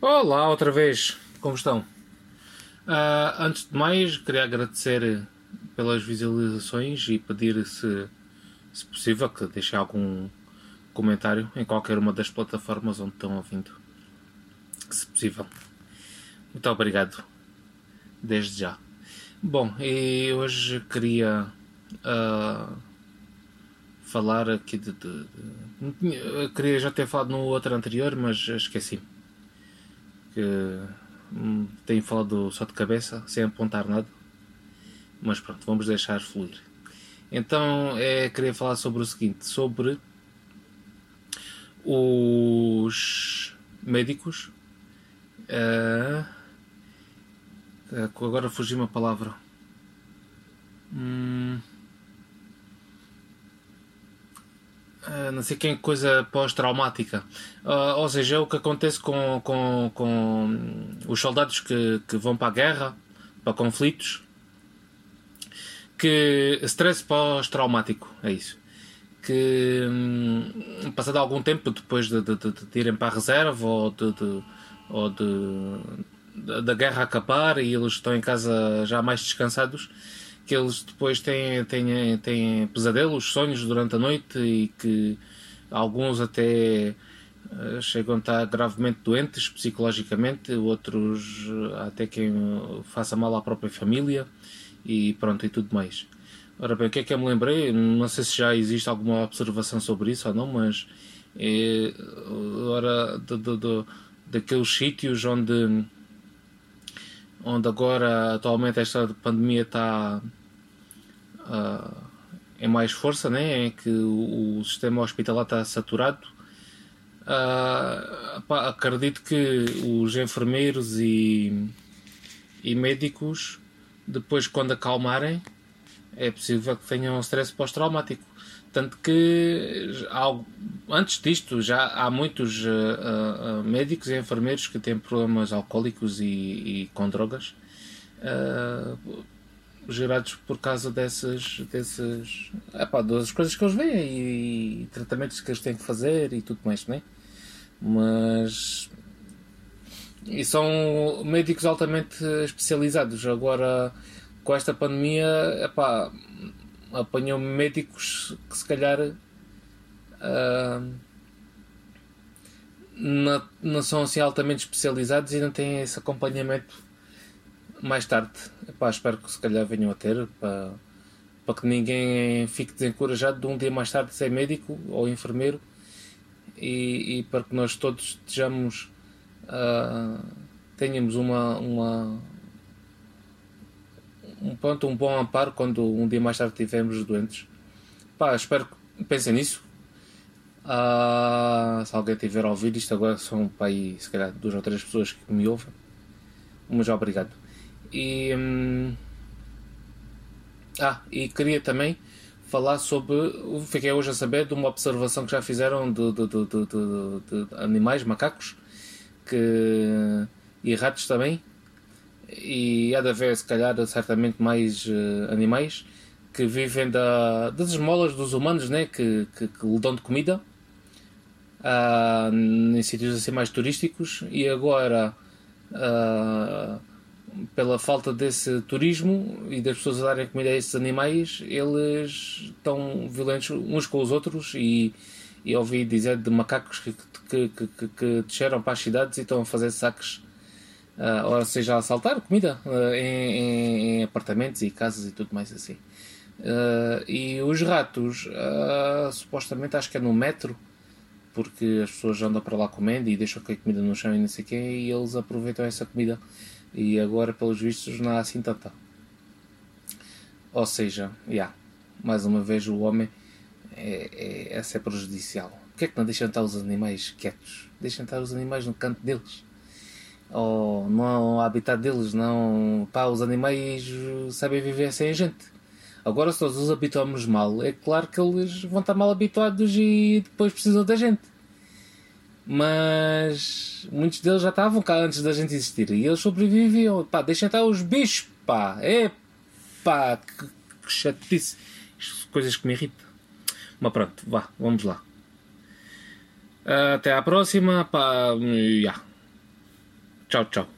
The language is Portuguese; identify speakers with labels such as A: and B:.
A: Olá, outra vez, como estão? Uh, antes de mais, queria agradecer pelas visualizações e pedir, se, se possível, que deixem algum comentário em qualquer uma das plataformas onde estão ouvindo. Se possível. Muito obrigado. Desde já. Bom, e hoje queria uh, falar aqui de, de, de, Queria já ter falado no outro anterior, mas esqueci-me que hum, tenho falado só de cabeça, sem apontar nada. Mas pronto, vamos deixar fluir. Então, é, queria falar sobre o seguinte: sobre os médicos. Uh, agora fugiu uma palavra. Hum, não sei quem coisa pós-traumática. Uh, ou seja, é o que acontece com, com, com os soldados que, que vão para a guerra, para conflitos. Que stress pós-traumático, é isso. Que hum, passado algum tempo depois de, de, de, de, irem para a reserva ou de ou de, da guerra acabar e eles estão em casa já mais descansados, que eles depois têm, têm, têm pesadelos, sonhos durante a noite e que alguns até uh, chegam a estar gravemente doentes psicologicamente, outros uh, até quem faça mal à própria família e pronto e tudo mais. Ora bem, o que é que eu me lembrei? Não sei se já existe alguma observação sobre isso ou não, mas é, ora, de, de, de, daqueles sítios onde onde agora atualmente esta pandemia está uh, em mais força, né? em que o, o sistema hospitalar está saturado. Uh, pá, acredito que os enfermeiros e, e médicos, depois, quando acalmarem, é possível que tenham um stress pós-traumático. Tanto que antes disto já há muitos uh, uh, médicos e enfermeiros que têm problemas alcoólicos e, e com drogas. Uh, gerados por causa dessas, dessas, epá, das coisas que eles veem e, e, tratamentos que eles têm que fazer e tudo mais, né? Mas. E são médicos altamente especializados. Agora, com esta pandemia, epá, apanhou médicos que se calhar. Uh, não, não são assim altamente especializados e não têm esse acompanhamento mais tarde. Epá, espero que se calhar venham a ter para, para que ninguém fique desencorajado de um dia mais tarde ser médico ou enfermeiro e, e para que nós todos estejamos uh, tenhamos uma, uma um, ponto, um bom amparo quando um dia mais tarde estivermos doentes. Espero que pensem nisso. Uh, se alguém tiver a ouvir isto agora são para aí, se calhar duas ou três pessoas que me ouvem. Mas obrigado. E, hum, ah, e queria também falar sobre. Fiquei hoje a saber de uma observação que já fizeram de, de, de, de animais, macacos que, e ratos também. E há de haver, se calhar, certamente mais uh, animais que vivem da, das esmolas dos humanos né? que, que, que lhe dão de comida uh, em sítios assim mais turísticos. E agora. Uh, pela falta desse turismo e das pessoas a darem comida a esses animais, eles estão violentos uns com os outros e, e ouvi dizer de macacos que, que, que, que desceram para as cidades e estão a fazer saques, uh, ou seja, a assaltar comida uh, em, em, apartamentos e casas e tudo mais assim. Uh, e os ratos, supostamente acho que é no metro, porque as pessoas andam para lá comendo e deixam cair comida no chão e não sei quê, e eles aproveitam essa comida e agora, pelos vistos, não há assim tanta. Ou seja, yeah, mais uma vez o homem é, é, é ser prejudicial. Porquê é que não deixam estar os animais quietos? Deixam estar os animais no canto deles. Ou no habitat deles, não. Pá, os animais sabem viver sem a gente. Agora, se nós os habituamos mal, é claro que eles vão estar mal habituados e depois precisam da gente mas muitos deles já estavam cá antes da gente existir e eles sobreviviam. Pá, deixem estar os bichos, pá, é pá, que, que chatice, coisas que me irritam. Mas pronto, vá, vamos lá. Até à próxima, pá, yeah. Tchau, tchau.